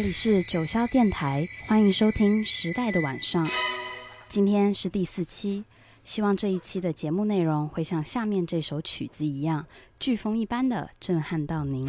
这里是九霄电台，欢迎收听《时代的晚上》。今天是第四期，希望这一期的节目内容会像下面这首曲子一样，飓风一般的震撼到您。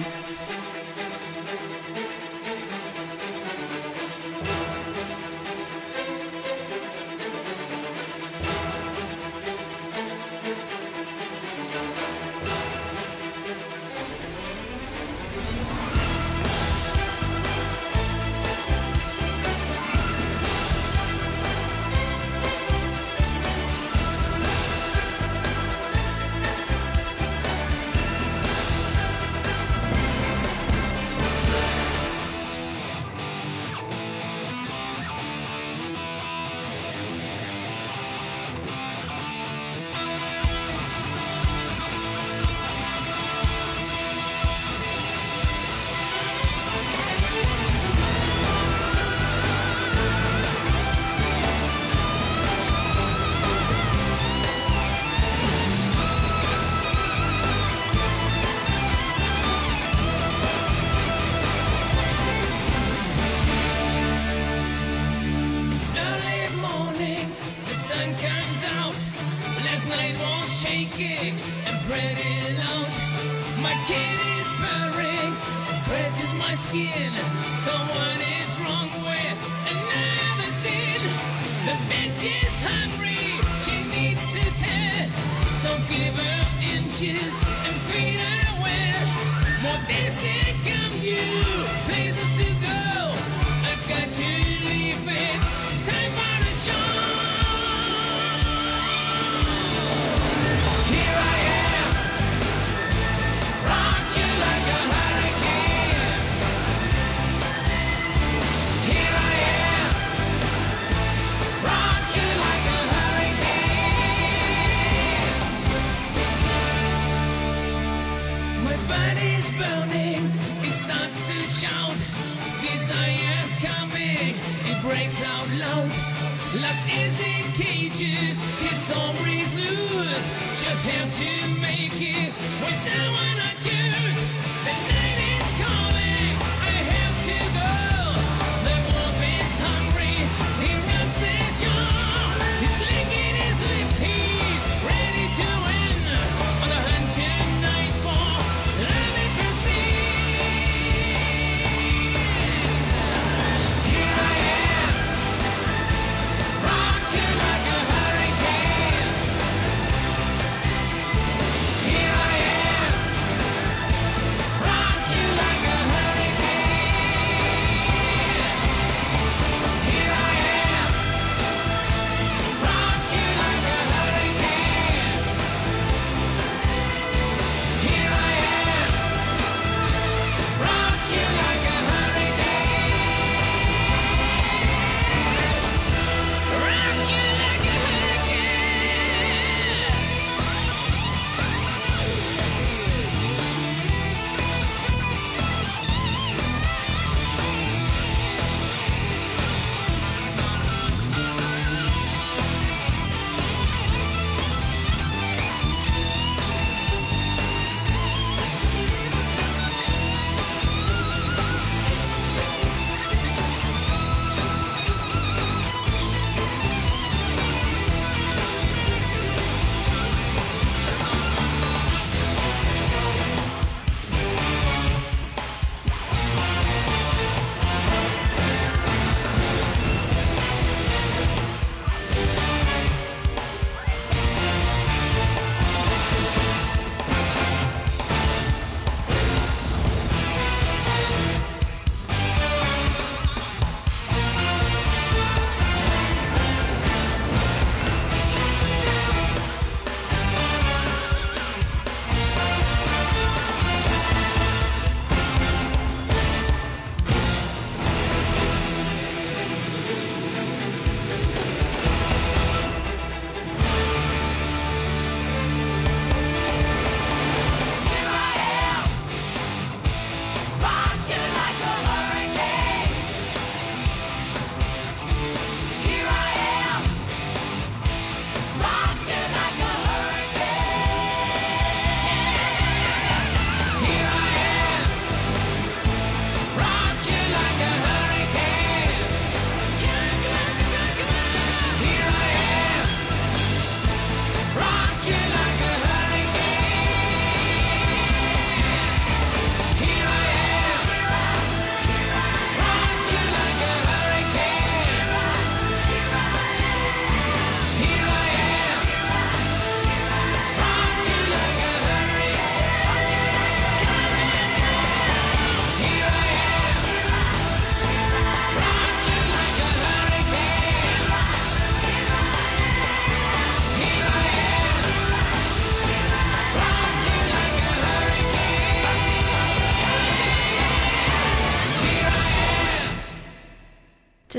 It out loud. Lost is in cages, its storm breaks loose. Just have to make it with someone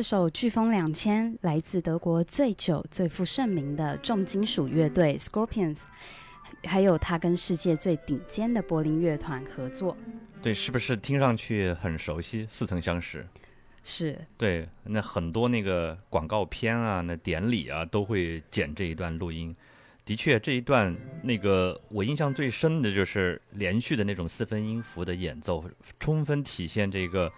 这首《飓风两千》来自德国最久、最负盛名的重金属乐队 Scorpions，还有他跟世界最顶尖的柏林乐团合作。对，是不是听上去很熟悉？似曾相识。是，对，那很多那个广告片啊，那典礼啊，都会剪这一段录音。的确，这一段那个我印象最深的就是连续的那种四分音符的演奏，充分体现这个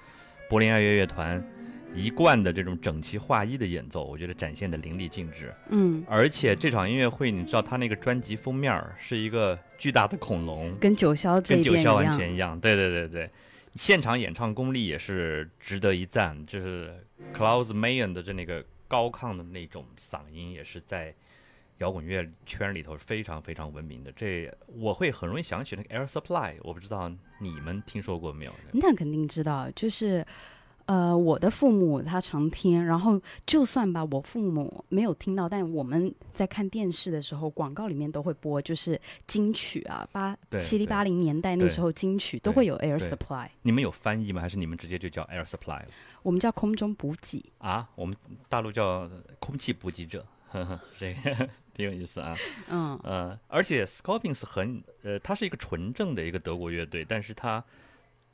柏林爱乐乐团一贯的这种整齐划一的演奏，我觉得展现的淋漓尽致。嗯，而且这场音乐会，你知道他那个专辑封面儿是一个巨大的恐龙，跟九霄这跟九霄完。全一样。对对对对，现场演唱功力也是值得一赞。就是 Klaus Mayen 的这那个高亢的那种嗓音，也是在摇滚乐圈里头非常非常闻名的。这我会很容易想起那个 Air Supply，我不知道你们听说过没有？那肯定知道，就是呃，我的父母他常听，然后就算吧，我父母没有听到，但我们在看电视的时候，广告里面都会播，就是金曲啊，八七零八零年代那时候金曲都会有 Air Supply，你们有翻译吗？还是你们直接就叫 Air Supply 了我们叫空中补给。啊？我们大陆叫空气补给者，呵呵，这个挺有意思啊。嗯，呃，而且 Scorpions 很呃，它是一个纯正的一个德国乐队，但是它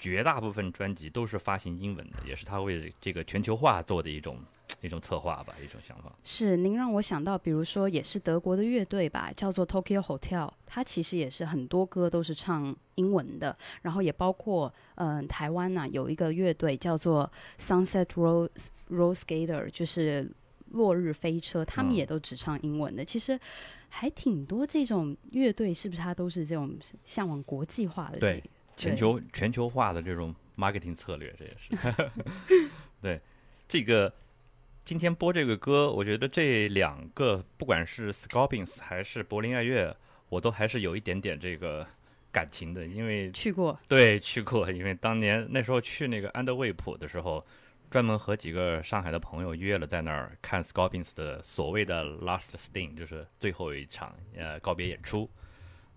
绝大部分专辑都是发行英文的，也是他为这个全球化做的一种一种策划吧，一种想法。是您让我想到，比如说也是德国的乐队吧，叫做 Tokyo Hotel，它其实也是很多歌都是唱英文的，然后也包括嗯、呃台湾呢、有一个乐队叫做 Sunset Rose Rose Skater，就是落日飞车，他们嗯也都只唱英文的。其实还挺多这种乐队，是不是他都是这种向往国际化的这对个？全球全球化的这种 marketing 策略，这也是。对，这个今天播这个歌，我觉得这两个不管是 Scorpions 还是柏林爱乐，我都还是有一点点这个感情的，因为去过，对，去过，因为当年那时候去那个安德卫普的时候，专门和几个上海的朋友约了在那儿看 Scorpions 的所谓的 Last Sting，就是最后一场呃告别演出，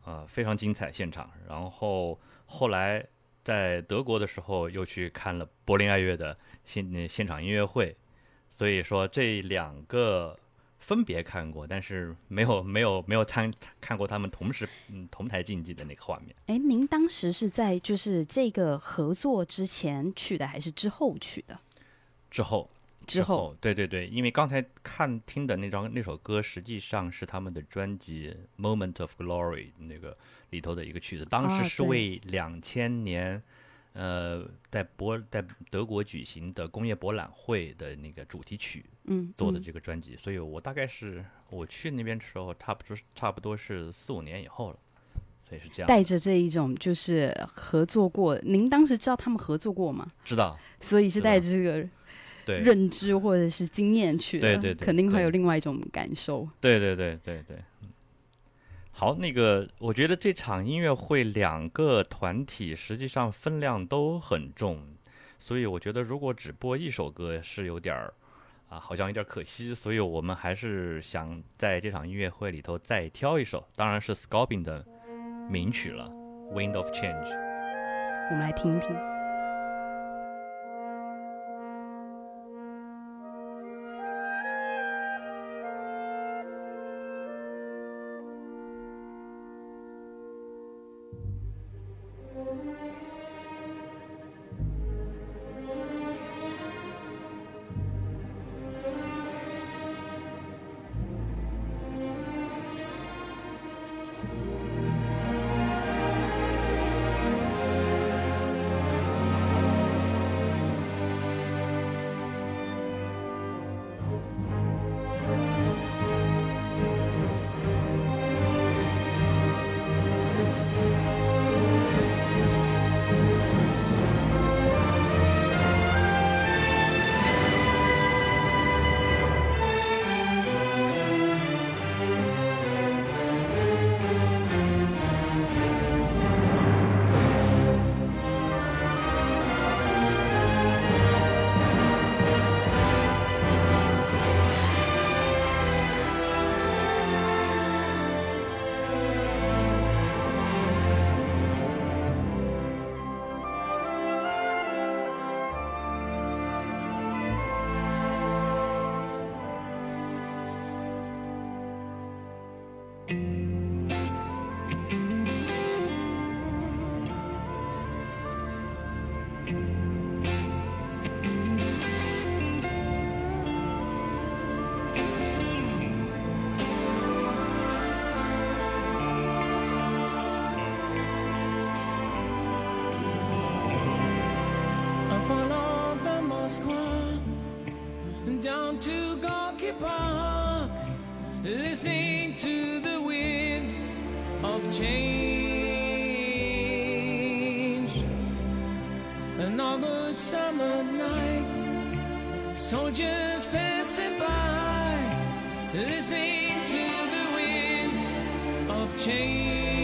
啊、非常精彩现场。然后后来在德国的时候又去看了柏林爱乐的现现场音乐会，所以说这两个。分别看过，但是没有没有没有参看过他们同时嗯同台竞技的那个画面。哎，您当时是在就是这个合作之前去的，还是之后去的？之后，之后，对对对，因为刚才看听的那张那首歌，实际上是他们的专辑《Moment of Glory》那个里头的一个曲子，当啊时是对。为两千年，呃，在博在德国举行的工业博览会的那个主题曲嗯，做的嗯。这个专辑，所以我大概是我去那边的时候，差不多差不多是四五年以后了，所以是这样。带着这一种就是合作过，您当时知道他们合作过吗？知道，所以是带着这个对，认知或者是经验去的，对对对肯定会有另外一种感受。对对对对对，嗯好，那个我觉得这场音乐会两个团体实际上分量都很重，所以我觉得如果只播一首歌是有点儿啊，好像有点可惜，所以我们还是想在这场音乐会里头再挑一首，当然是 Scorpion 的名曲了，《Wind of Change》。我们来听一听。all the summer night. Soldiers passing by, listening to the wind of change.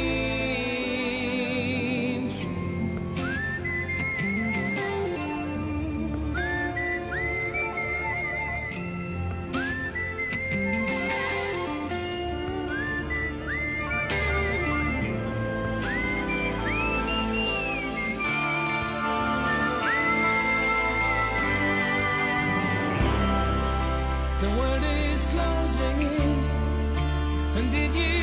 closing in. And did you?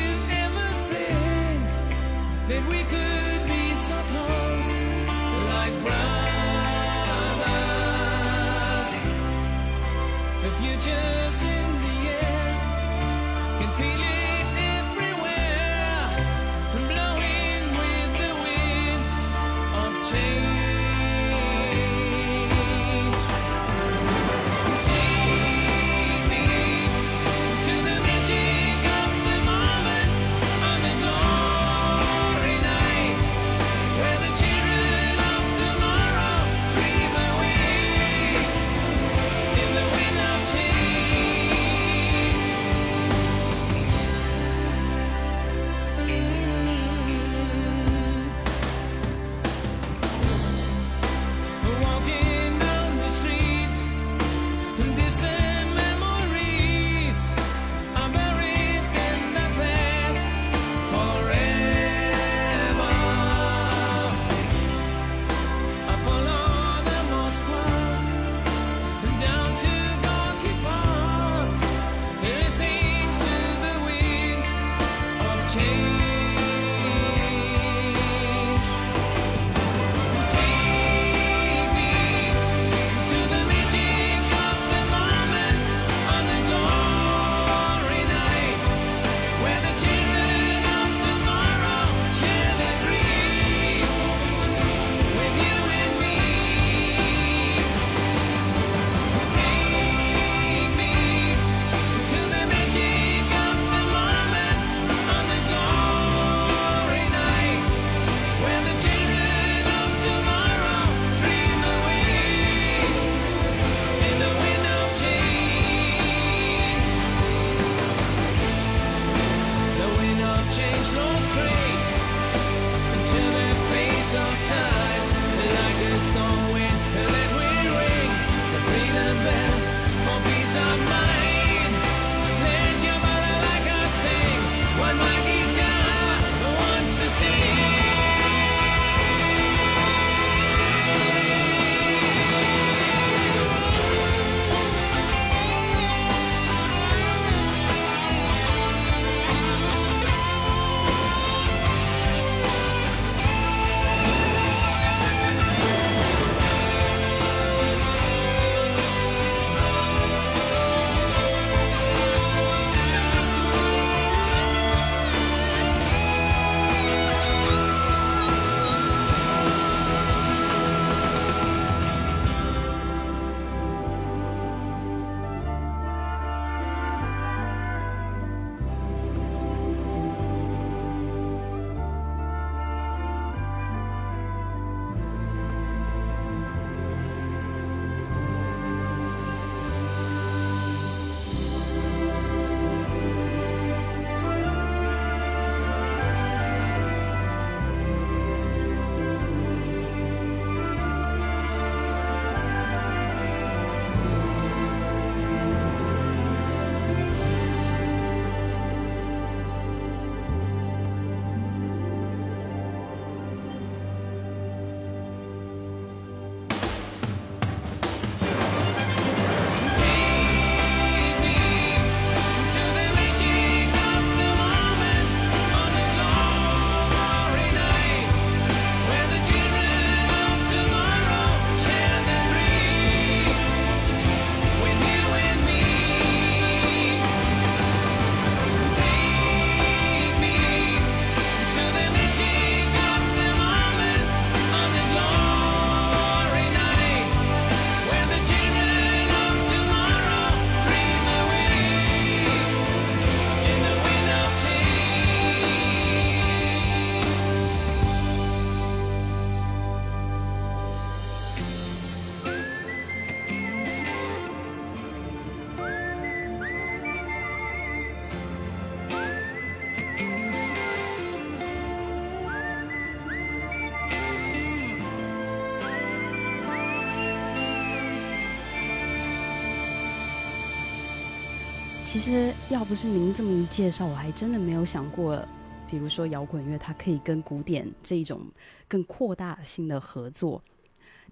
其实要不是您这么一介绍，我还真的没有想过，比如说摇滚乐它可以跟古典这一种更扩大性的合作。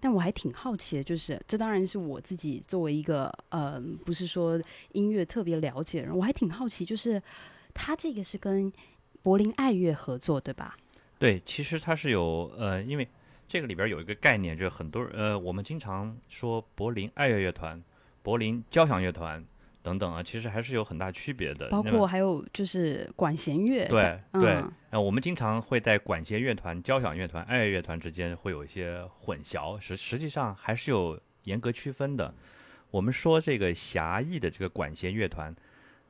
但我还挺好奇的，就是这当然是我自己作为一个呃，不是说音乐特别了解的人，我还挺好奇，就是他这个是跟柏林爱乐合作，对吧？对，其实它是有呃，因为这个里边有一个概念，就是很多人呃，我们经常说柏林爱乐乐团、柏林交响乐团等等啊，其实还是有很大区别的。包括还有就是管弦乐，对嗯对，呃，我们经常会在管弦乐团、交响乐团、爱乐乐团之间会有一些混淆，实实际上还是有严格区分的。我们说这个狭义的这个管弦乐团，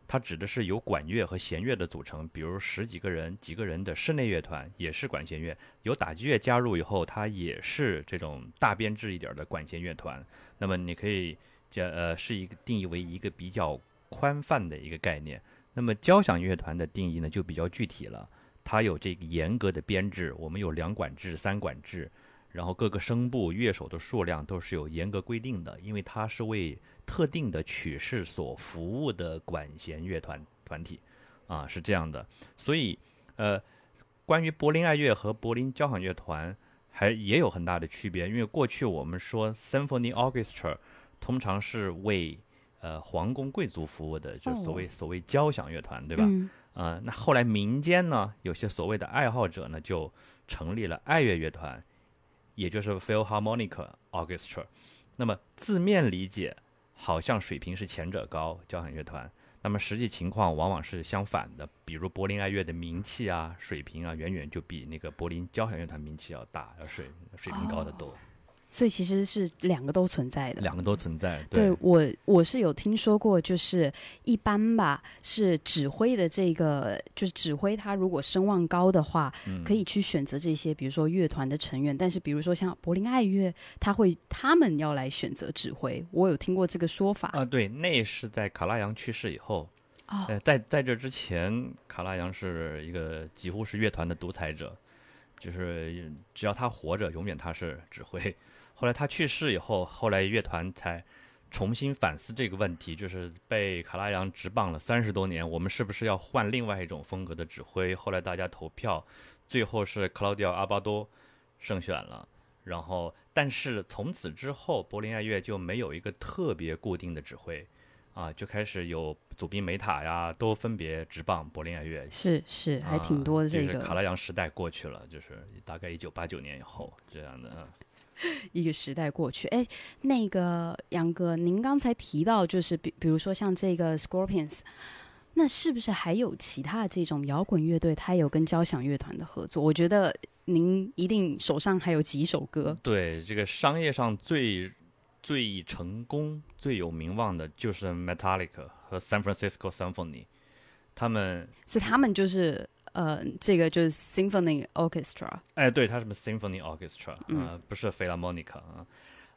它指的是由管乐和弦乐的组成，比如十几个人、几个人的室内乐团也是管弦乐，有打击乐加入以后，它也是这种大编制一点的管弦乐团。那么你可以这呃是一个定义为一个比较宽泛的一个概念。那么交响乐团的定义呢就比较具体了，它有这个严格的编制，我们有两管制、三管制，然后各个声部、乐手的数量都是有严格规定的，因为它是为特定的曲式所服务的管弦乐团团体，啊，是这样的。所以，呃，关于柏林爱乐和柏林交响乐团还也有很大的区别，因为过去我们说 symphony orchestra 通常是为呃皇宫贵族服务的，就所谓、所谓交响乐团，对吧？嗯呃，那后来民间呢，有些所谓的爱好者呢，就成立了爱乐乐团，也就是 Philharmonic Orchestra。那么字面理解，好像水平是前者高，交响乐团。那么实际情况往往是相反的，比如柏林爱乐的名气啊、水平啊，远远就比那个柏林交响乐团名气要大，要水水平高得多。所以其实是两个都存在的。两个都存在。对我，我是有听说过，就是一般吧，是指挥的这个，就是指挥他如果声望高的话，嗯可以去选择这些，比如说乐团的成员。但是比如说像柏林爱乐，他会他们要来选择指挥，我有听过这个说法。啊，对，那是在卡拉扬去世以后。哦呃，在在这之前，卡拉扬是一个几乎是乐团的独裁者，就是只要他活着，永远他是指挥。后来他去世以后，后来乐团才重新反思这个问题，就是被卡拉扬执棒了三十多年，我们是不是要换另外一种风格的指挥？后来大家投票，最后是克劳迪奥阿巴多胜选了。然后，但是从此之后，柏林爱乐就没有一个特别固定的指挥，啊，就开始有祖宾梅塔呀，都分别执棒柏林爱乐。是是，还挺多的啊这个就是卡拉扬时代过去了，就是大概一九八九年以后这样的。嗯 一个时代过去。哎，那个杨哥，您刚才提到就是比比如说像这个 Scorpions。那是不是还有其他的这种摇滚乐队，它有跟交响乐团的合作？我觉得您一定手上还有几首歌。对，这个商业上最最成功、最有名望的就是 Metallica 和 San Francisco Symphony，他们所以他们就是呃，这个就是 Symphony Orchestra。哎，对，它是 Symphony Orchestra 啊、嗯不是 Philharmonic 啊，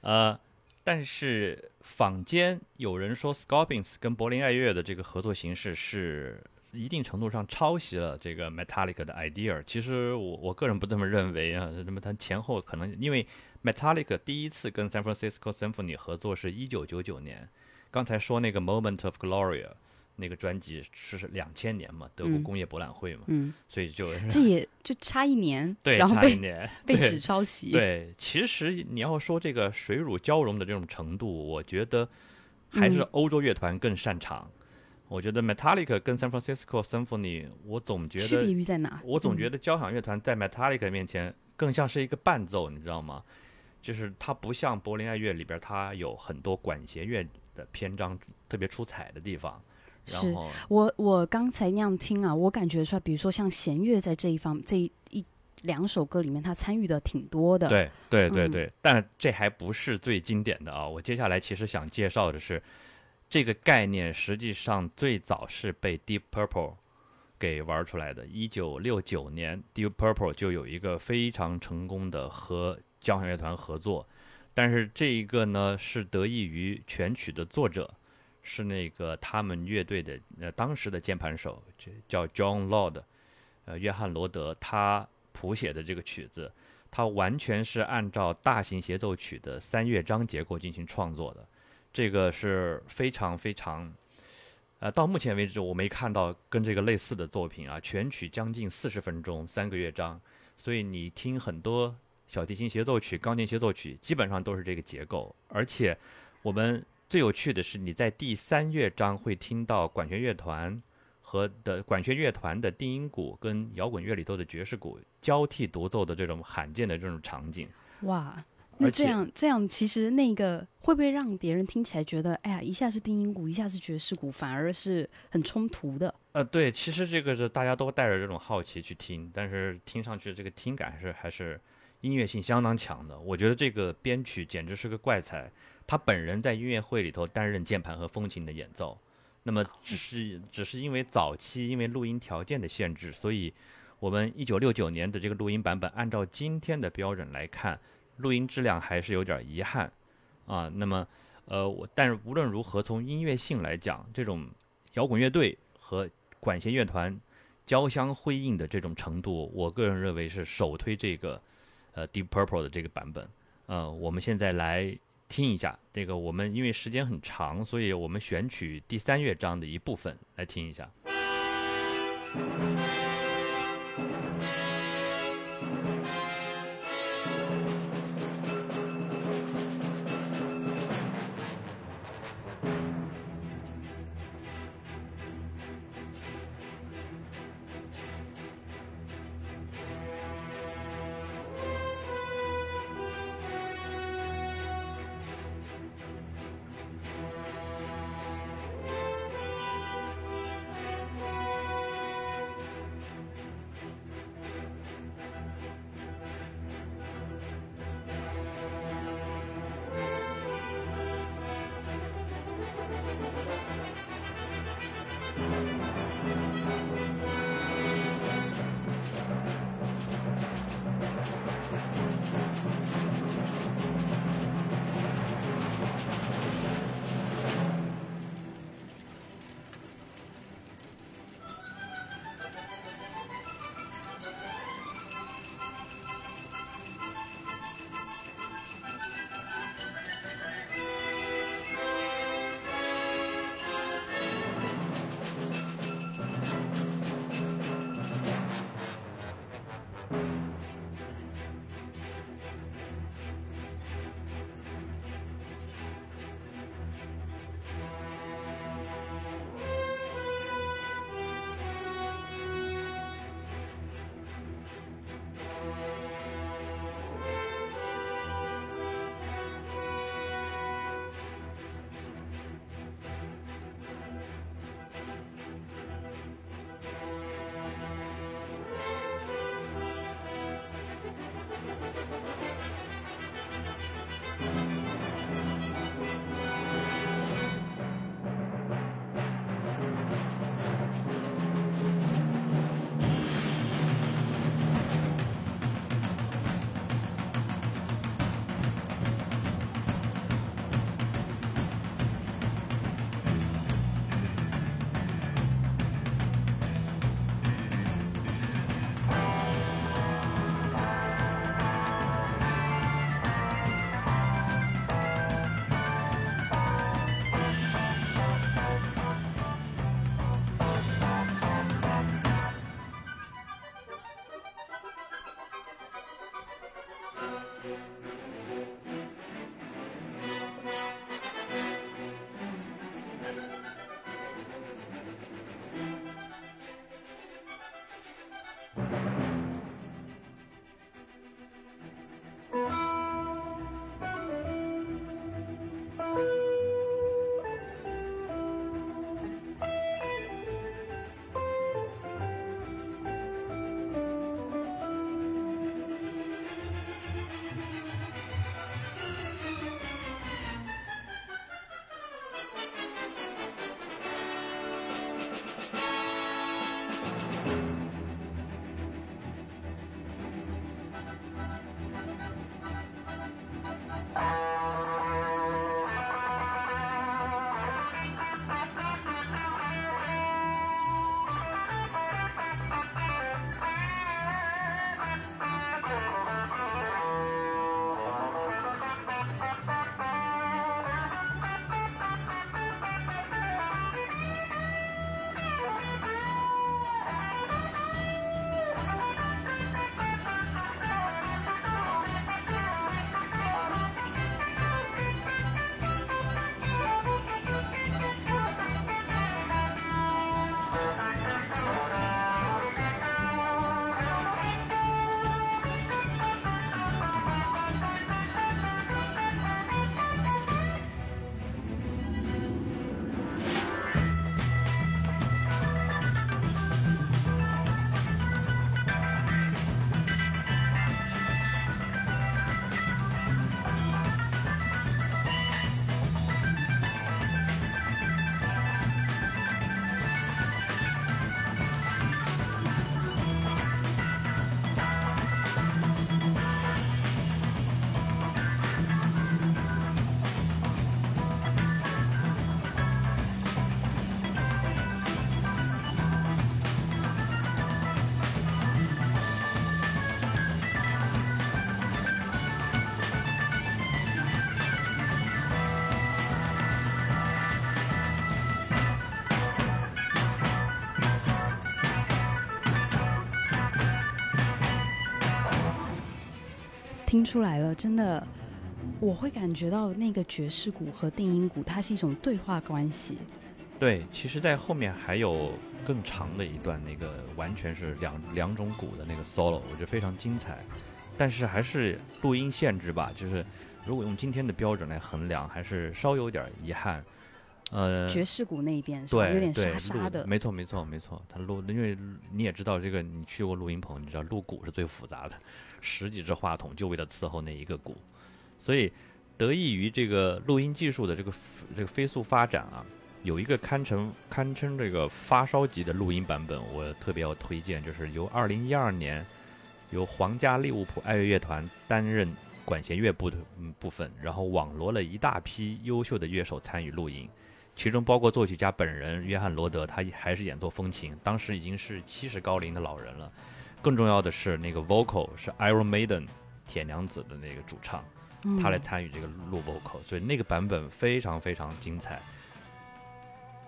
呃，但是坊间有人说 Scorpions 跟柏林爱乐的这个合作形式是一定程度上抄袭了这个 Metallica 的 idea。其实我我个人不这么认为啊，那么它前后可能因为 Metallica 第一次跟 San Francisco Symphony 合作是一九九九年，刚才说那个 Moment of Gloria 那个专辑是两千年嘛，德国嗯工业博览会嘛，嗯，所以就这也就差一年，对然后被差一年 被指抄袭。，对，其实你要说这个水乳交融的这种程度，我觉得还是嗯欧洲乐团更擅长。我觉得 Metallica 跟 San Francisco Symphony，我总觉得区别在哪？我总觉得得交响乐团在 Metallica 面前更像是一个伴奏，你知道吗？就是它不像柏林爱乐里边，它有很多管弦乐的篇章特别出彩的地方。然是后，我我刚才那样听啊，我感觉出来，比如说像弦乐在这一方这一一两首歌里面，他参与的挺多的。，对对对嗯对，但这还不是最经典的啊！我接下来其实想介绍的是，这个概念实际上最早是被 Deep Purple 给玩出来的。一九六九年，Deep Purple 就有一个非常成功的和交响乐团合作，但是这一个呢是得益于全曲的作者是那个他们乐队的呃当时的键盘手，叫 John Lord，呃约翰罗德，他谱写的这个曲子。它完全是按照大型协奏曲的三乐章结构进行创作的，这个是非常非常呃，到目前为止我没看到跟这个类似的作品啊，全曲将近四十分钟，三个乐章，所以你听很多小提琴协奏曲、钢琴协奏曲，基本上都是这个结构。而且我们最有趣的是，你在第三乐章会听到管弦乐团和的管弦乐团的定音鼓跟摇滚乐里头的爵士鼓交替独奏的这种罕见的这种场景。哇，那这样这样，其实那个会不会让别人听起来觉得，哎呀，一下是定音鼓，一下是爵士鼓，反而是很冲突的？呃，对，其实这个是大家都带着这种好奇去听，但是听上去这个听感还是还是音乐性相当强的。我觉得这个编曲简直是个怪才，他本人在音乐会里头担任键盘和风琴的演奏。那么只是只是因为早期因为录音条件的限制，所以我们一九六九年的这个录音版本，按照今天的标准来看，录音质量还是有点遗憾啊。那么呃，我但是无论如何，从音乐性来讲，这种摇滚乐队和管弦乐团交相辉映的这种程度，我个人认为是首推这个呃 Deep Purple 的这个版本。呃，我们现在来听一下这个我们因为时间很长所以我们选取第三乐章的一部分来听一下。听出来了，真的，我会感觉到那个爵士鼓和定音鼓，它是一种对话关系。对，其实，在后面还有更长的一段，那个完全是两两种鼓的那个 solo，我觉得非常精彩。但是还是录音限制吧，就是如果用今天的标准来衡量，还是稍有点遗憾。呃，爵士鼓那一边是？对，有点沙沙的。没错，没错，没错。他录，因为你也知道，这个你去过录音棚，你知道录鼓是最复杂的，十几只话筒就为了伺候那一个鼓，所以得益于这个录音技术的这个这个飞速发展啊，有一个堪称堪称这个发烧级的录音版本，我特别要推荐，就是由二零一二年由皇家利物浦爱乐乐团担任管弦乐部的部分，然后网罗了一大批优秀的乐手参与录音。其中包括作曲家本人约翰罗德，他还是演奏风琴，当时已经是七十高龄的老人了。更重要的是，那个 vocal 是 Iron Maiden 铁娘子的那个主唱，嗯他来参与这个录 vocal，所以那个版本非常非常精彩。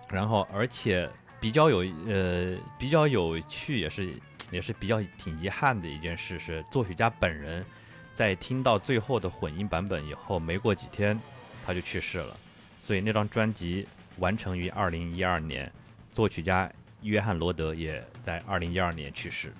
然后，而且比较有呃比较有趣，也是也是比较挺遗憾的一件事是，作曲家本人在听到最后的混音版本以后，没过几天他就去世了。所以那张专辑完成于二零一二年，作曲家约翰罗德也在二零一二年去世的。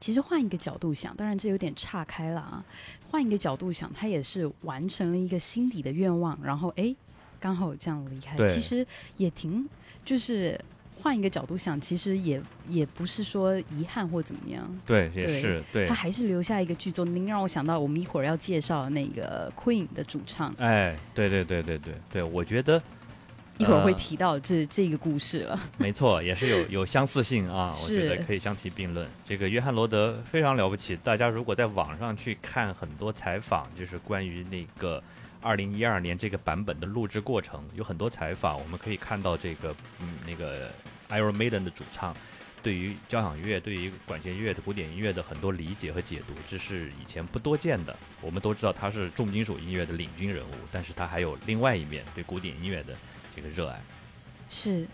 其实换一个角度想，当然这有点岔开了啊。换一个角度想，他也是完成了一个心底的愿望，然后哎，刚好这样离开。其实也挺，就是换一个角度想，其实也也不是说遗憾或怎么样。对，也是对他。还是留下一个剧作。您让我想到我们一会儿要介绍的那个 Queen 的主唱，哎，对对对对对对，我觉得一会儿会呃提到这这个故事了。没错，也是有有相似性啊，我觉得可以相提并论。这个约翰罗德非常了不起，大家如果在网上去看很多采访，就是关于那个二零一二年这个版本的录制过程，有很多采访，我们可以看到这个嗯那个 Iron Maiden 的主唱。对于交响乐、对于管弦乐的古典音乐的很多理解和解读，这是以前不多见的。我们都知道他是重金属音乐的领军人物，但是他还有另外一面对古典音乐的这个热爱。是。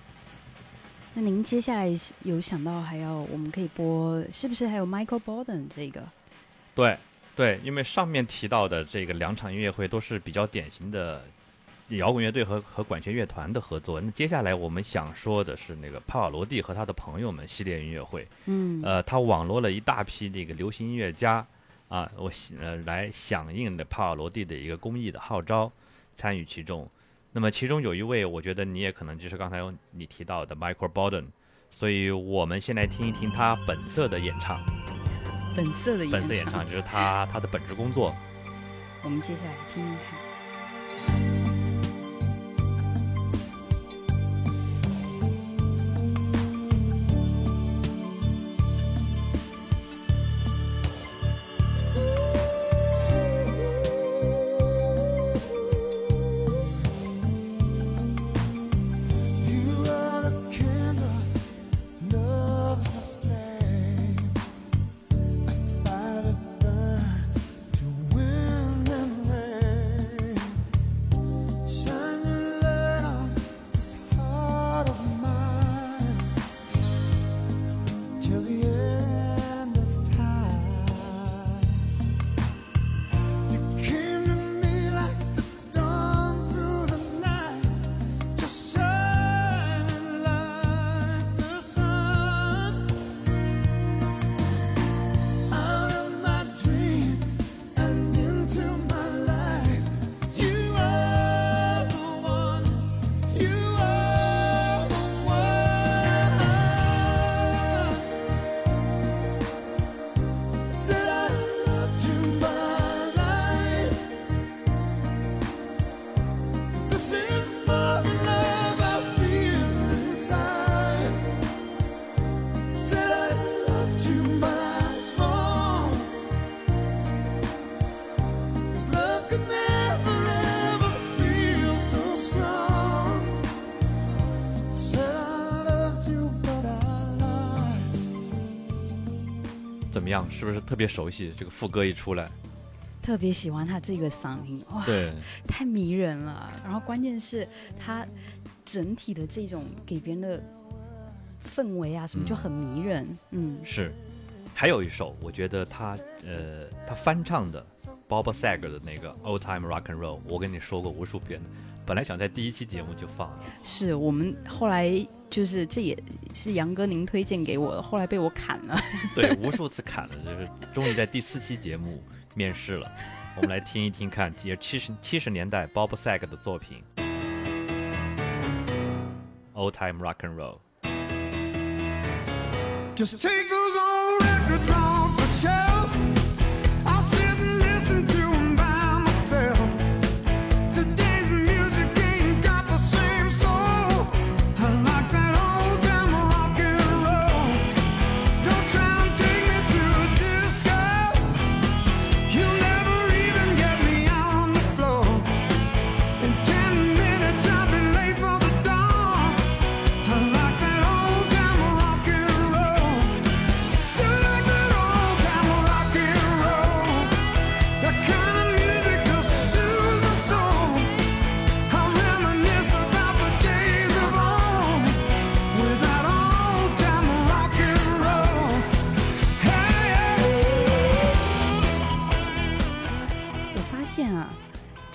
那您接下来有想到还要我们可以播，是不是还有 Michael Bolden 这个？对对，因为上面提到的这个两场音乐会都是比较典型的摇滚乐队和和管弦乐团的合作。那接下来我们想说的是那个帕瓦罗蒂和他的朋友们系列音乐会。嗯，呃，他网罗了一大批这个流行音乐家啊，我呃来响应的帕瓦罗蒂的一个公益的号召，参与其中。那么其中有一位，我觉得你也可能就是刚才有你提到的 Michael Bolden，所以我们先来听一听他本色的演唱。本色的演唱本色演唱就是他他的本职工作。我们接下来听听看。么样？是不是特别熟悉？这个副歌一出来，特别喜欢他这个嗓音，哇，对太迷人了。然后关键是他整体的这种给别人的氛围啊，什么嗯就很迷人。嗯，是。还有一首，我觉得他呃他翻唱的 Bob Sag 的那个 Old Time Rock and Roll，我跟你说过无数遍的，本来想在第一期节目就放了，是我们后来就是这也是杨哥您推荐给我的，后来被我砍了。对，无数次砍了，就是终于在第四期节目面试了。我们来听一听看，也七十七十年代 Bob Sag 的作品，Old Time Rock and Roll。Just take those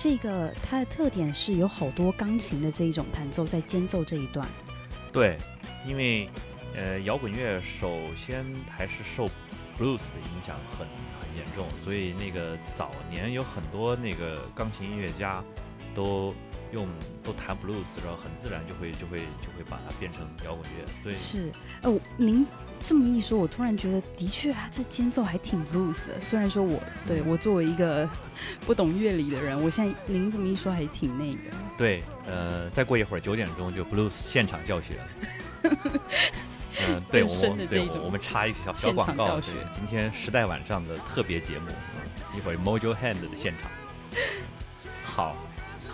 这个它的特点是有好多钢琴的这一种弹奏在间奏这一段。对，因为呃，摇滚乐首先还是受 blues 的影响很很严重，所以那个早年有很多那个钢琴音乐家都用都弹 blues，然后很自然就会就会就会把它变成摇滚乐，所以是，哦，您这么一说，我突然觉得的确啊，这间奏还挺 blues 的。虽然说我对我作为一个不懂乐理的人，我现在您这么一说还挺那个。对，呃，再过一会儿九点钟就 blues 现场教学。嗯、对，我们对我们插一个小广告，教学对，今天时代晚上的特别节目，嗯，一会儿 Mojo Hand 的现场。好，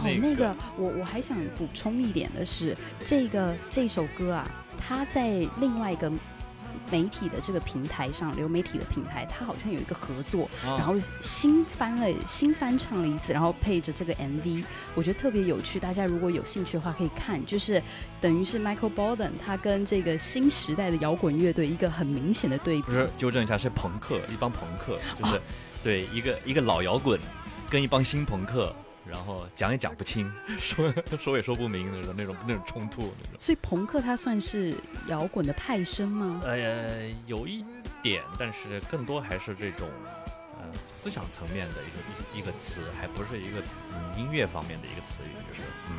哦，那个我我还想补充一点的是，这个这首歌啊，它在另外一个媒体的这个平台上，流媒体的平台，它好像有一个合作，哦然后新翻了新翻唱了一次，然后配着这个 MV，我觉得特别有趣。大家如果有兴趣的话，可以看，就是等于是 Michael Bolden 他跟这个新时代的摇滚乐队一个很明显的对比不。是纠正一下，是朋克，一帮朋克，就是、对一个一个老摇滚跟一帮新朋克，然后讲也讲不清，说说也说不明那种那种那种冲突那种。所以朋克它算是摇滚的派生吗？呃，有一点，但是更多还是这种呃思想层面的一个一一个词，还不是一个嗯音乐方面的一个词语，就是嗯。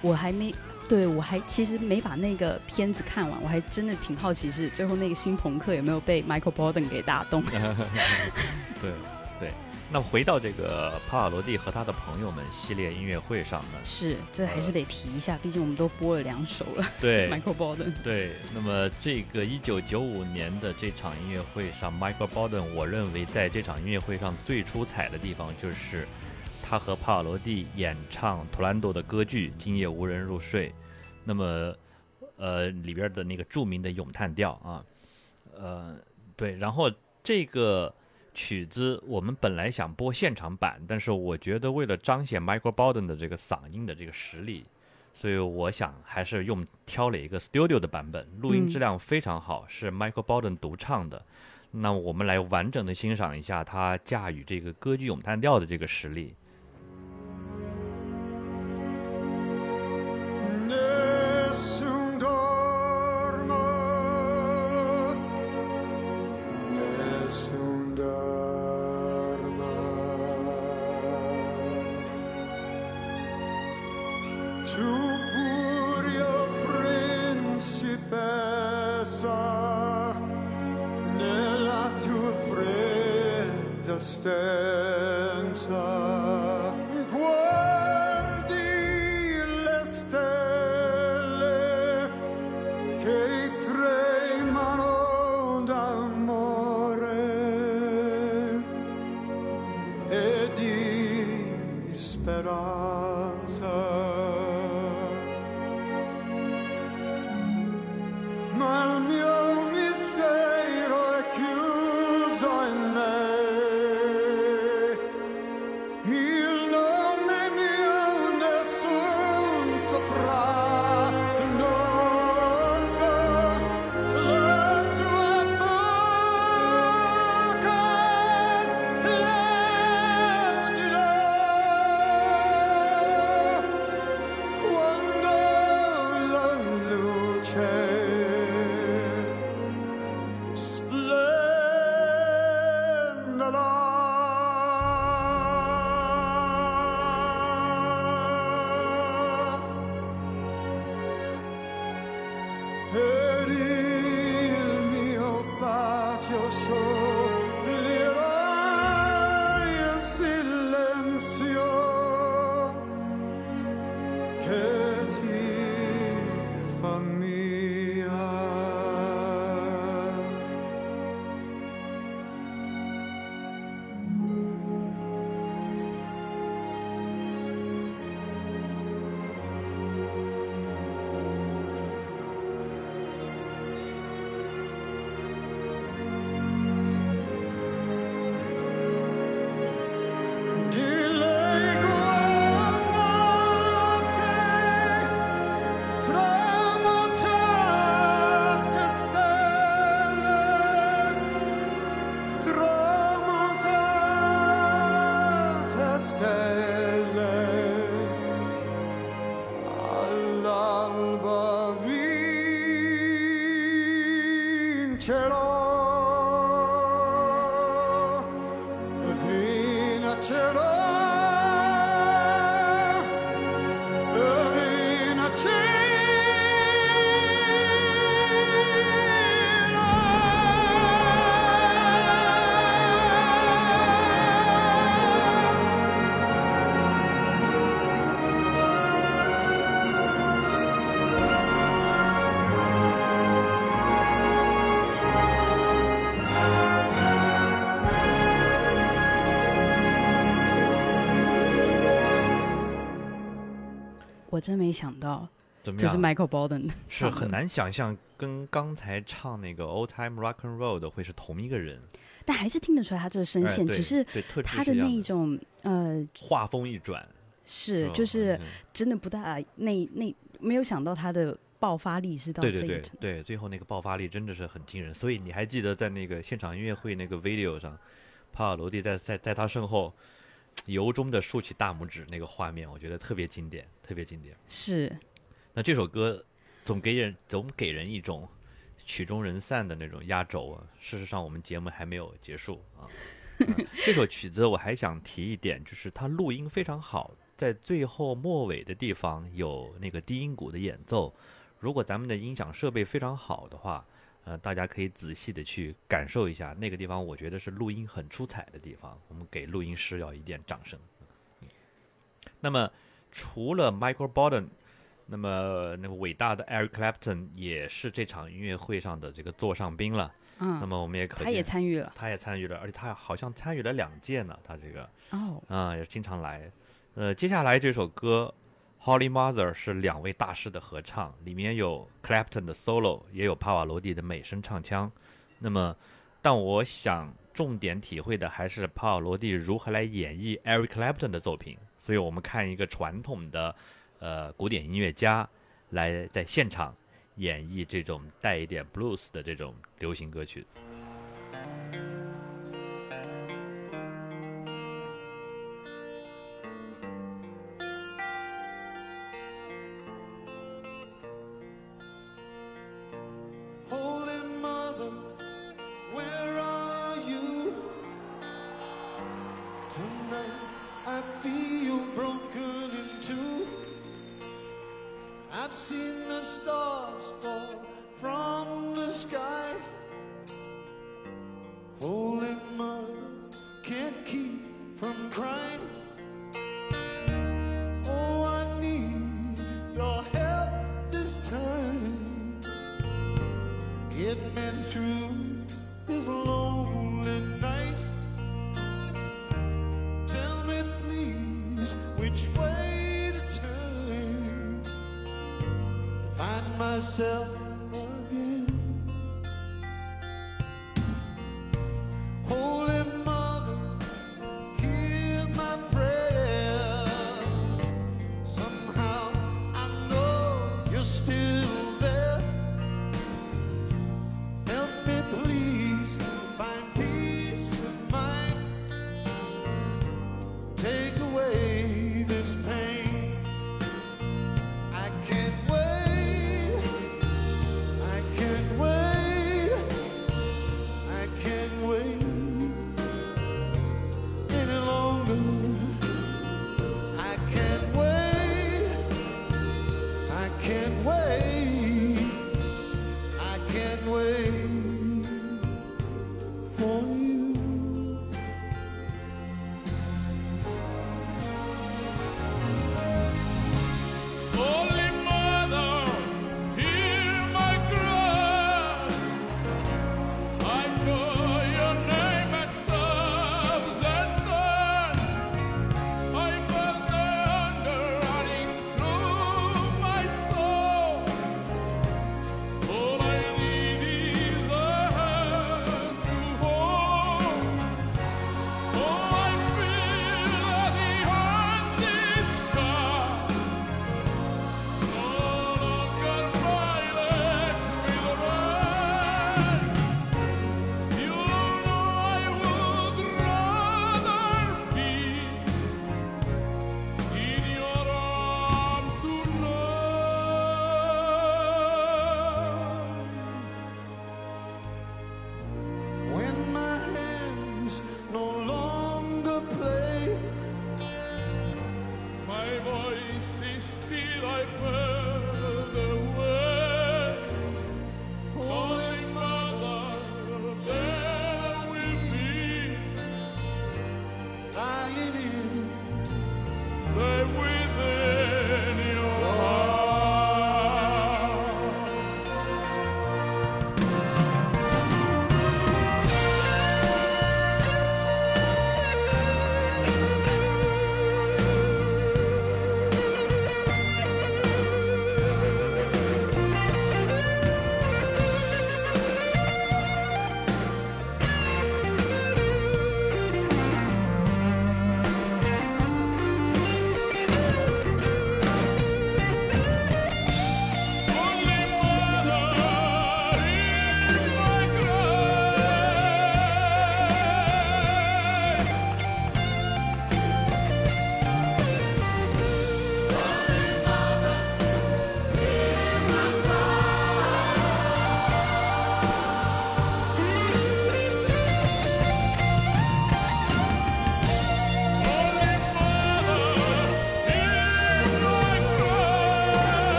我还没，对我还其实没把那个片子看完，我还真的挺好奇是最后那个新朋克有没有被 Michael Bolden 给打动。对 对。那回到这个帕瓦罗蒂和他的朋友们系列音乐会上呢，是，这还是得提一下，毕竟我们都播了两首了。对 Michael Bolden，对，那么这个一九九五年的这场音乐会上，Michael Bolden，我认为在这场音乐会上最出彩的地方就是他和帕瓦罗蒂演唱图兰朵的歌剧《今夜无人入睡》，那么呃里边的那个著名的咏叹调啊，呃对，然后这个。曲子我们本来想播现场版，但是我觉得为了彰显 Michael Bolden 的这个嗓音的这个实力，所以我想还是用挑了一个 studio 的版本，录音质量非常好，是 Michael Bolden 独唱的。那我们来完整的欣赏一下他驾驭这个歌剧咏叹调的这个实力。Stanza, Imagine 我真没想到怎么样？Michael Bolton 是 唱的很难想象跟刚才唱那个 Old Time Rock and Roll 的会是同一个人，但还是听得出来他这个声线，哎只是他的那一种呃画风一转，是嗯就是嗯真的不大那那没有想到他的爆发力是到对对对这个程度。对，最后那个爆发力真的是很惊人。所以你还记得在那个现场音乐会那个 video 上，帕瓦罗蒂在在在他身后由衷的竖起大拇指那个画面，我觉得特别经典，特别经典。是那这首歌总给人总给人一种曲终人散的那种压轴啊。事实上，我们节目还没有结束啊。嗯 这首曲子我还想提一点，就是它录音非常好，在最后末尾的地方有那个低音鼓的演奏。如果咱们的音响设备非常好的话，呃，大家可以仔细的去感受一下那个地方，我觉得是录音很出彩的地方。我们给录音师要一点掌声。那么除了 Michael Bolton，那么那个伟大的 Eric Clapton 也是这场音乐会上的这个座上宾了。嗯那嗯，么我们也可他也参与了他也参与了，而且他好像参与了两届呢。他这个哦，啊、也经常来。呃，接下来这首歌《Holy Mother》是两位大师的合唱，里面有 Clapton 的 solo，也有帕瓦罗蒂的美声唱腔。那么，但我想重点体会的还是帕瓦罗蒂如何来演绎 Eric Clapton 的作品。所以我们看一个传统的呃古典音乐家来在现场演绎这种带一点 blues 的这种流行歌曲。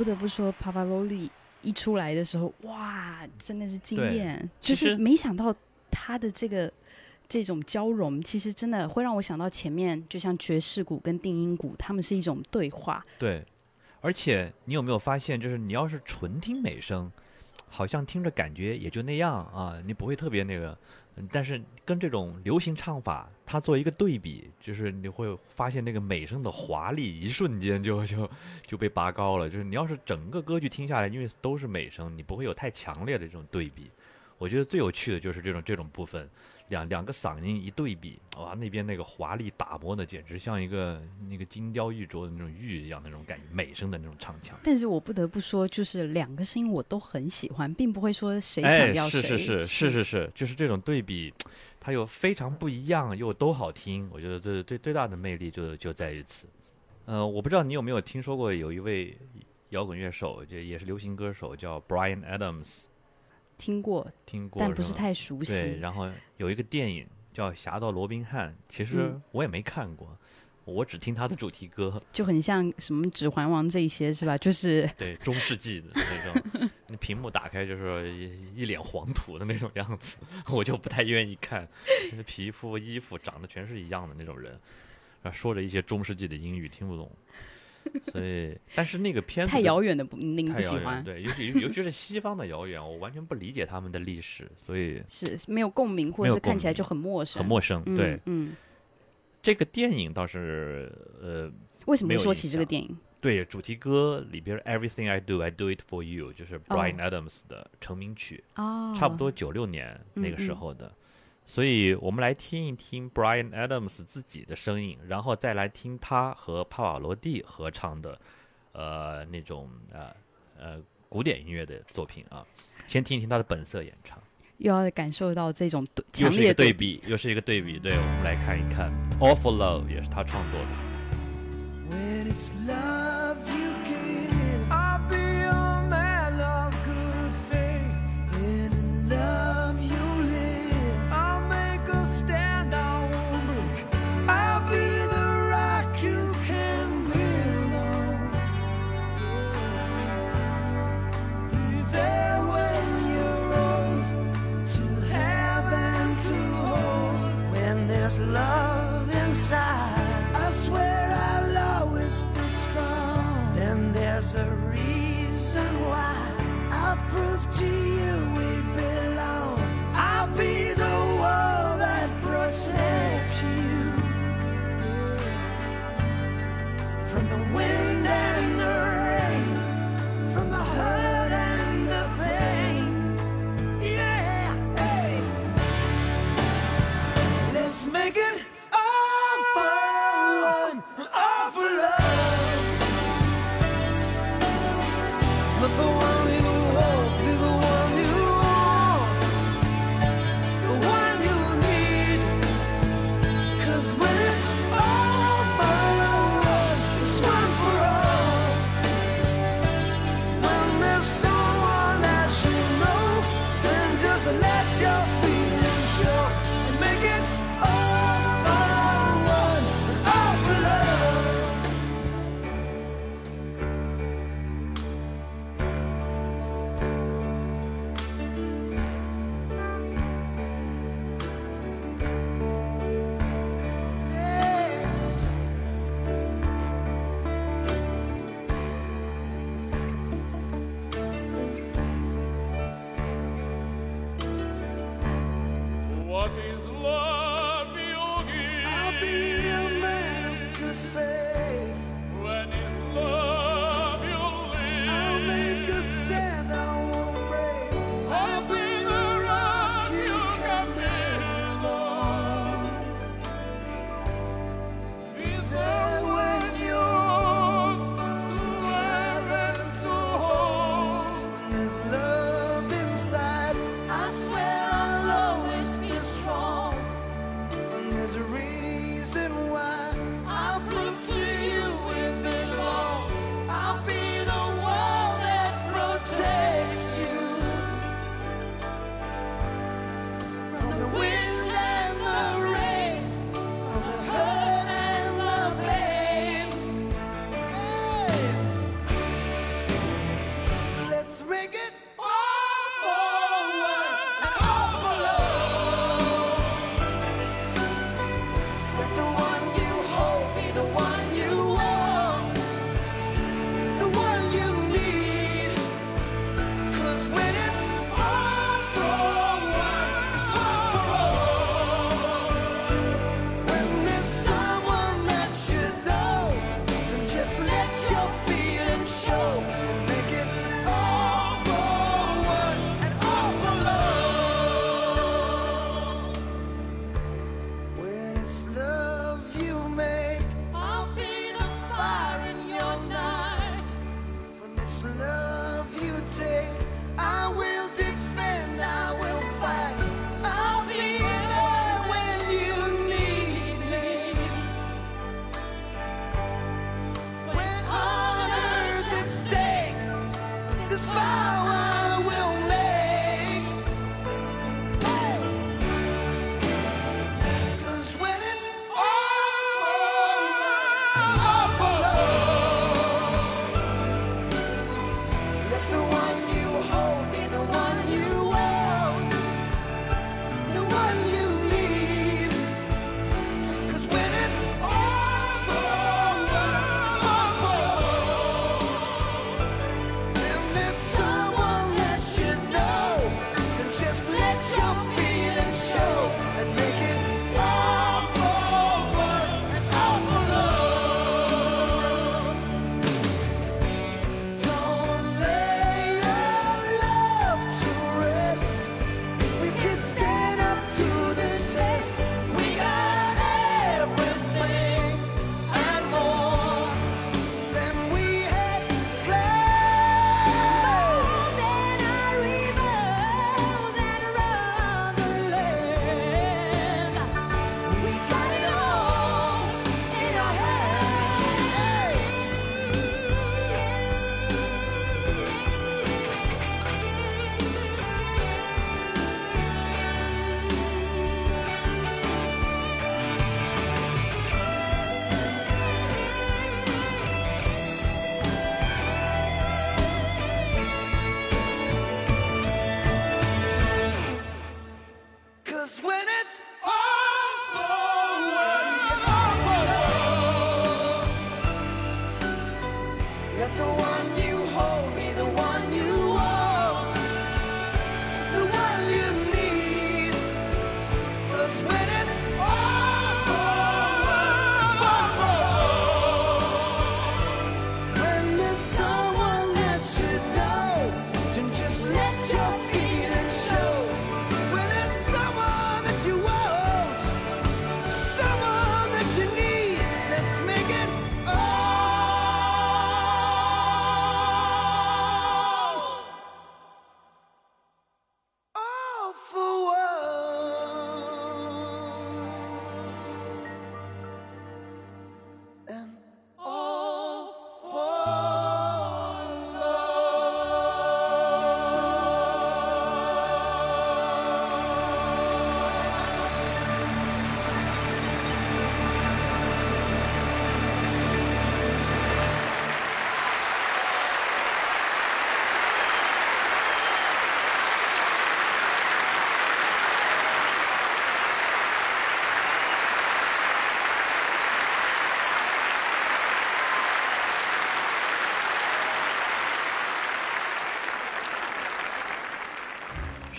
不得不说，帕帕罗利一出来的时候，哇，真的是惊艳，就是没想到他的这个这种交融，其实真的会让我想到前面，就像爵士鼓跟定音鼓，他们是一种对话，对，而且你有没有发现，就是你要是纯听美声，好像听着感觉也就那样啊，你不会特别那个。但是跟这种流行唱法，它做一个对比，就是你会发现那个美声的华丽，一瞬间就就就被拔高了。就是你要是整个歌剧听下来，因为都是美声，你不会有太强烈的这种对比。我觉得最有趣的就是这种这种部分，两两个嗓音一对比，哇，那边那个华丽打磨的简直像一个那个金雕玉琢的那种玉一样那种感觉，美声的那种唱腔。但是我不得不说，就是两个声音我都很喜欢，并不会说谁哎强，调谁，是是是是是是，就是这种对比，它又非常不一样，又都好听。我觉得这最最大的魅力就就在于此。呃，我不知道你有没有听说过有一位摇滚乐手，就也是流行歌手，叫 Brian Adams，听过，听过但不是太熟对，悉。然后有一个电影叫《侠盗罗宾汉》，其实嗯。我也没看过，我只听他的主题歌，就很像什么《指环王》这一些是吧？就是 对，中世纪的那种，那屏幕打开就是一一脸黄土的那种样子，我就不太愿意看，就是皮肤、衣服长得全是一样的那种人，啊，说着一些中世纪的英语听不懂，所以，但是那个片子太遥远的不，您太遥远，不喜欢，对，尤其尤其是西方的遥远，我完全不理解他们的历史，所以是没有共鸣，或者是看起来就很陌生。很陌生。嗯对，嗯，这个电影倒是呃。为什么说起这个电影？对，主题歌里边 “Everything I Do, I Do It For You” 就是哦 Brian Adams 的成名曲，哦，差不多九六年那个时嗯嗯候的。所以我们来听一听 Brian Adams 自己的声音，然后再来听他和帕瓦罗蒂合唱的，呃，那种呃呃古典音乐的作品啊。先听一听他的本色演唱，又要感受到这种对又是一个强烈的对比，又是一个对比。对，我们来看一看《Awful Love》也是他创作的。When it's love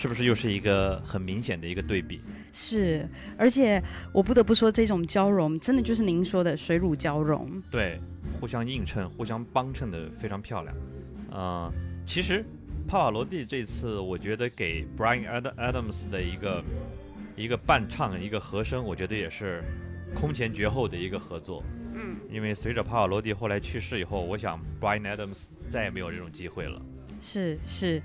是不是又是一个很明显的一个对比？是，而且我不得不说，这种交融真的就是您说的水乳交融。对，互相映衬、互相帮衬的非常漂亮。呃，其实帕瓦罗蒂这次，我觉得给 Brian Ad Adams 的一个一个伴唱、一个和声，我觉得也是空前绝后的一个合作。嗯，因为随着帕瓦罗蒂后来去世以后，我想 Brian Adams 再也没有这种机会了。是是，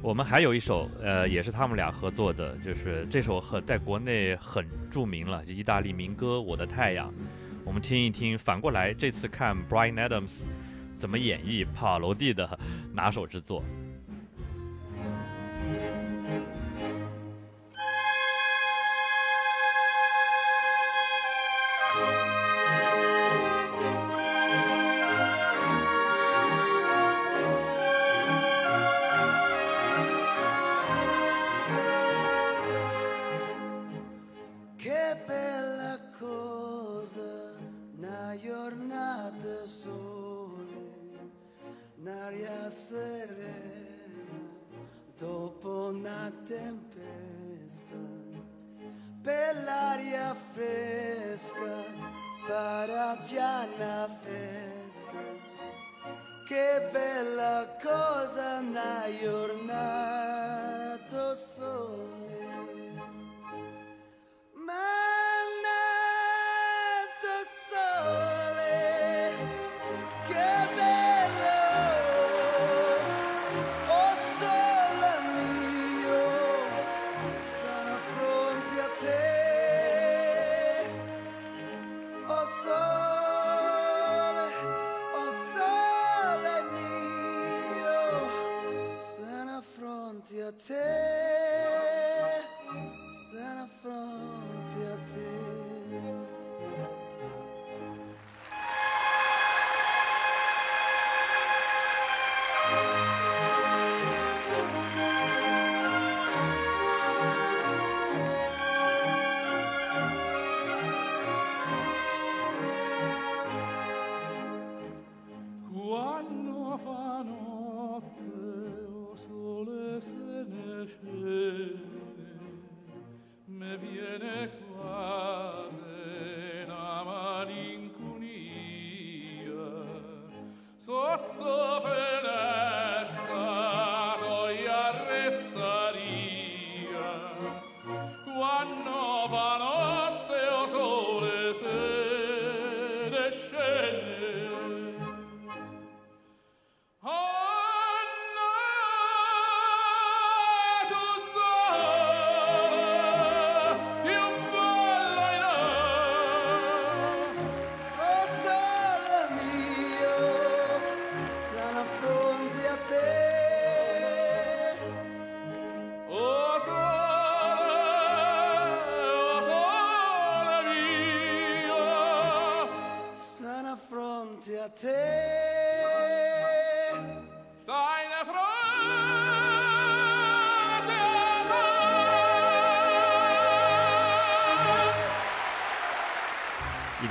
我们还有一首，呃，也是他们俩合作的，就是这首很在国内很著名了，就意大利民歌《我的太阳》。我们听一听。反过来，这次看 Brian Adams 怎么演绎帕瓦罗蒂的拿手之作。Una tempesta, bell'aria fresca, para già una festa. Che bella cosa, una giornata sole. Mannato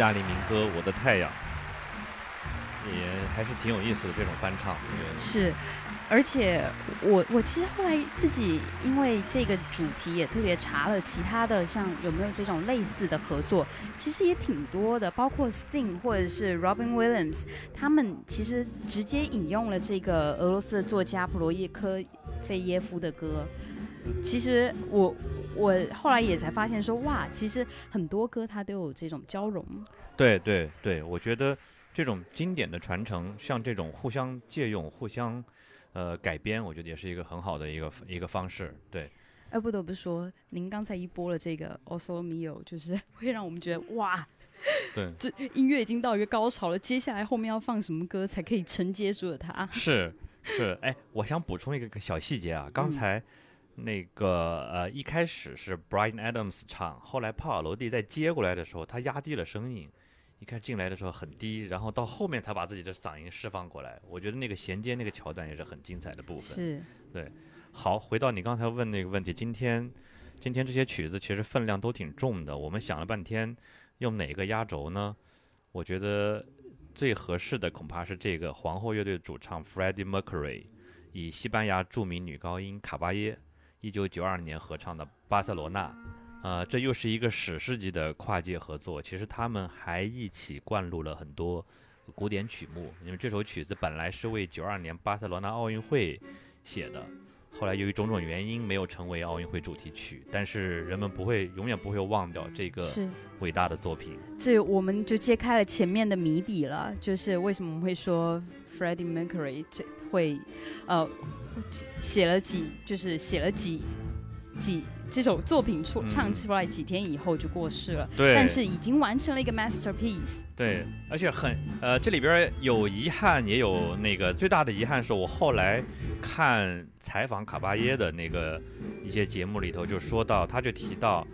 意大利民歌《我的太阳》，也还是挺有意思的这种翻唱，是，而且我我其实后来自己因为这个主题也特别查了其他的，像有没有这种类似的合作，其实也挺多的，包括 Sting 或者是 Robin Williams，他们其实直接引用了这个俄罗斯的作家普罗叶科菲耶夫的歌。其实我我后来也才发现说，哇，其实很多歌它都有这种交融。对对对，我觉得这种经典的传承，像这种互相借用、互相呃改编，我觉得也是一个很好的一个一个方式。对，哎，不得不说，您刚才一播了这个《O Solo Mio》，就是 会让我们觉得哇，对，这音乐已经到一个高潮了，接下来后面要放什么歌才可以承接住它？是是，哎，我想补充一个小细节啊，刚才那个呃一开始是 Brian Adams 唱，后来帕瓦罗蒂在接过来的时候，他压低了声音。一开始进来的时候很低，然后到后面才把自己的嗓音释放过来。我觉得那个衔接那个桥段也是很精彩的部分。是，好，回到你刚才问那个问题，今天今天这些曲子其实分量都挺重的，我们想了半天用哪个压轴呢？我觉得最合适的恐怕是这个皇后乐队主唱 Freddie Mercury 以西班牙著名女高音卡巴耶一九九二年合唱的《巴塞罗那》。呃，这又是一个史诗级的跨界合作。其实他们还一起灌录了很多古典曲目，因为这首曲子本来是为九二年巴塞罗那奥运会写的，后来由于种种原因没有成为奥运会主题曲。但是人们不会永远不会忘掉这个，伟大的作品。这我们就揭开了前面的谜底了，就是为什么我们会说 Freddie Mercury 这会呃写了几，就是写了几几这首作品出嗯唱出来几天以后就过世了，对但是已经完成了一个 masterpiece。对，而且很呃，这里边有遗憾，也有那个最大的遗憾是我后来看采访卡巴耶的那个一些节目里头，就说到，他就提到，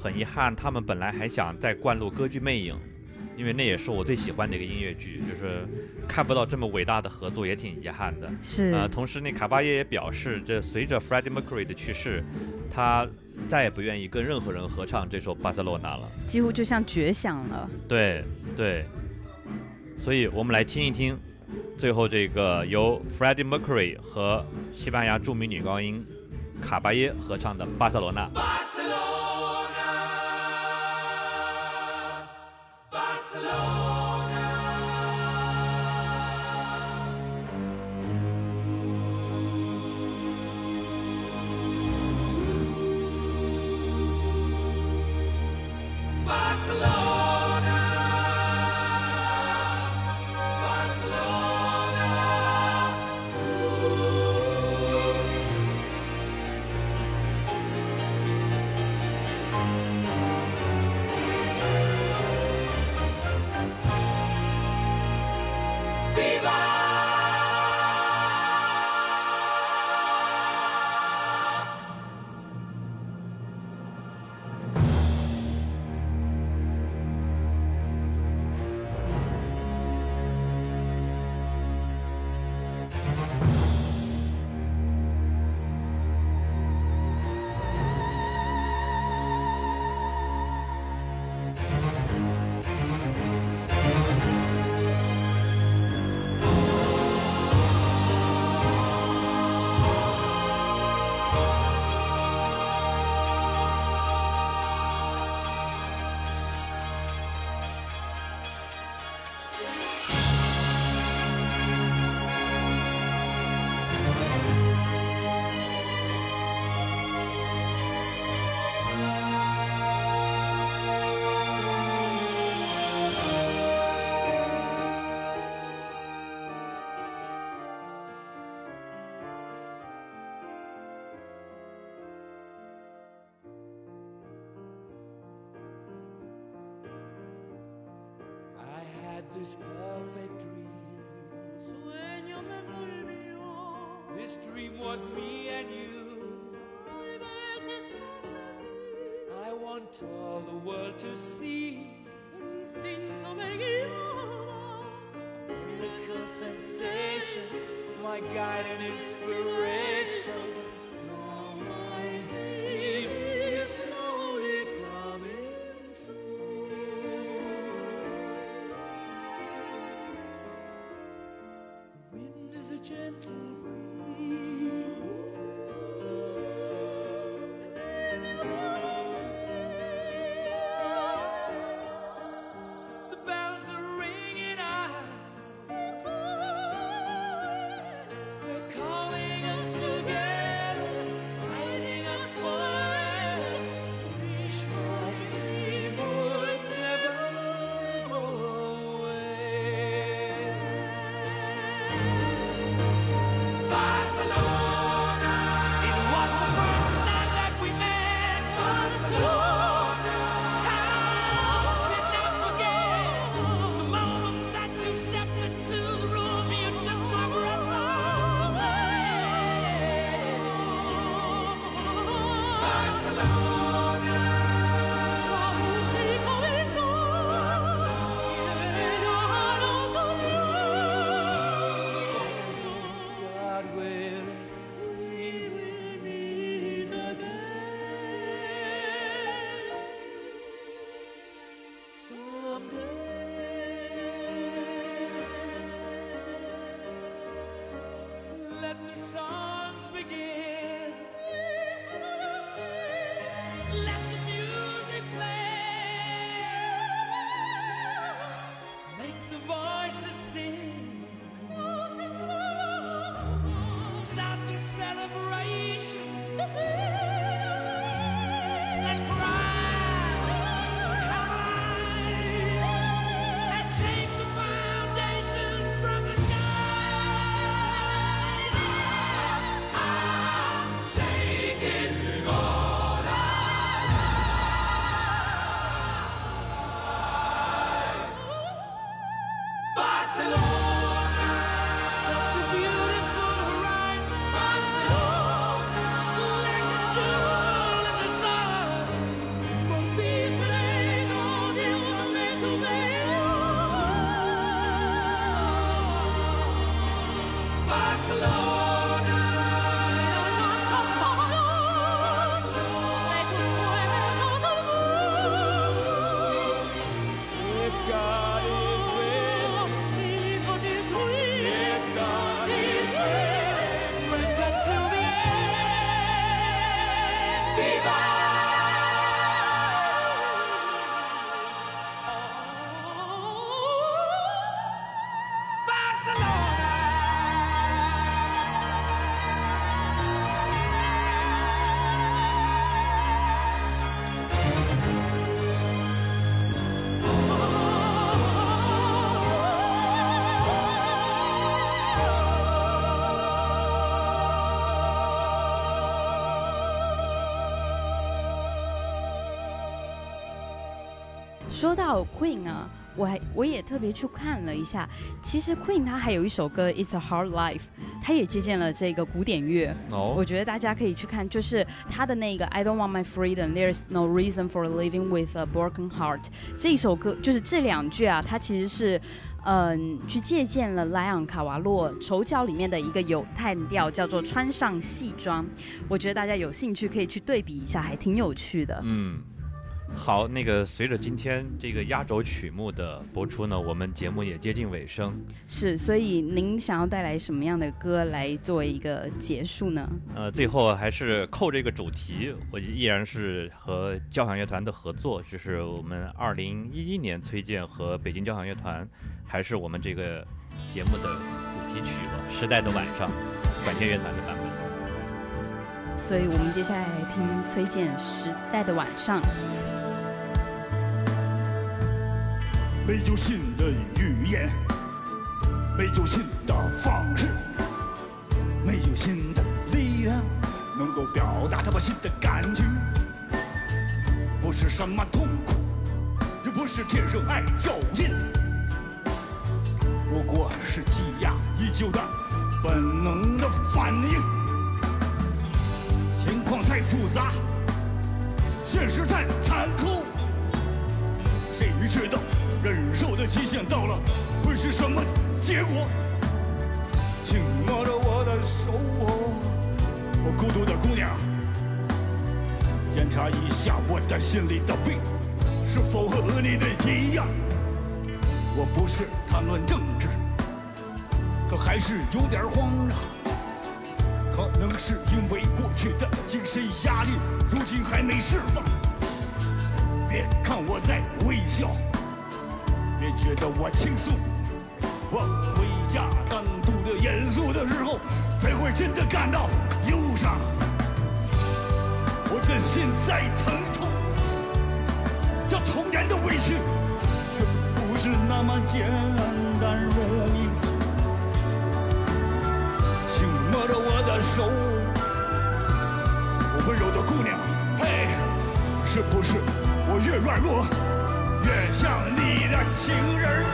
很遗憾，他们本来还想再灌录《歌剧魅影》，因为那也是我最喜欢的一个音乐剧，就是看不到这么伟大的合作，也挺遗憾的。是，呃，同时那卡巴耶也表示，这随着 Freddie Mercury 的去世，他再也不愿意跟任何人合唱这首《巴塞罗那》了。几乎就像绝响了。对对，所以我们来听一听，最后这个由 Freddie Mercury 和西班牙著名女高音卡巴耶合唱的《巴塞罗那》。Barcelona, dream was me and you. I want all the world to see. Miracle sensation, my guide and inspiration. Now my dream is slowly coming true. The wind is a gentle 说到 Queen 啊，我还我也特别去看了一下，其实 Queen 它还有一首歌《It's a Hard Life》，它也借鉴了这个古典乐。我哦，觉得大家可以去看，就是他的那个 I don't want my freedom, there's no reason for living with a broken heart 这一首歌，就是这两句啊，它其实是。嗯，去借鉴了莱昂卡瓦洛《丑角》里面的一个咏叹调，叫做“穿上戏装”。我觉得大家有兴趣可以去对比一下，还挺有趣的。嗯，好，那个随着今天这个压轴曲目的播出呢，我们节目也接近尾声。是，所以您想要带来什么样的歌来作为一个结束呢？呃，最后还是扣这个主题，我依然是和交响乐团的合作，就是我们二零一一年崔健和北京交响乐团，还是我们这个节目的主题曲了，《时代的晚上》，管弦乐团的版本。所以我们接下来来听崔健《时代的晚上》。没有新的语言，没有新的方式，没有新的力量能够表达他们新的感情。不是什么痛苦，也不是天生爱较劲，不过是积压已久的本能的反应。情况太复杂，现实太残酷，谁知道忍受的极限到了会是什么结果？请握着我的手，我孤独的姑娘，检查一下我的心里的病是否和你的一样。我不是谈论政治，可还是有点慌啊。可能是因为过去的精神压力，如今还没释放。别看我在微笑，别觉得我轻松。我回家单独的严肃的时候，才会真的感到忧伤。我的心在疼痛，这童年的委屈，却不是那么简单容易。请摸着我的手，温柔的姑娘，嘿，是不是我越软弱，像你的情人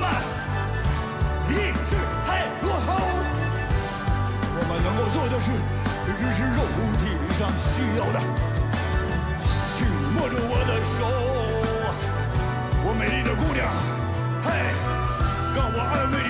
太缓慢，意识太落后。我们能够做的事，只是肉体上需要的。请握着我的手，我美丽的姑娘，嘿，让我安慰你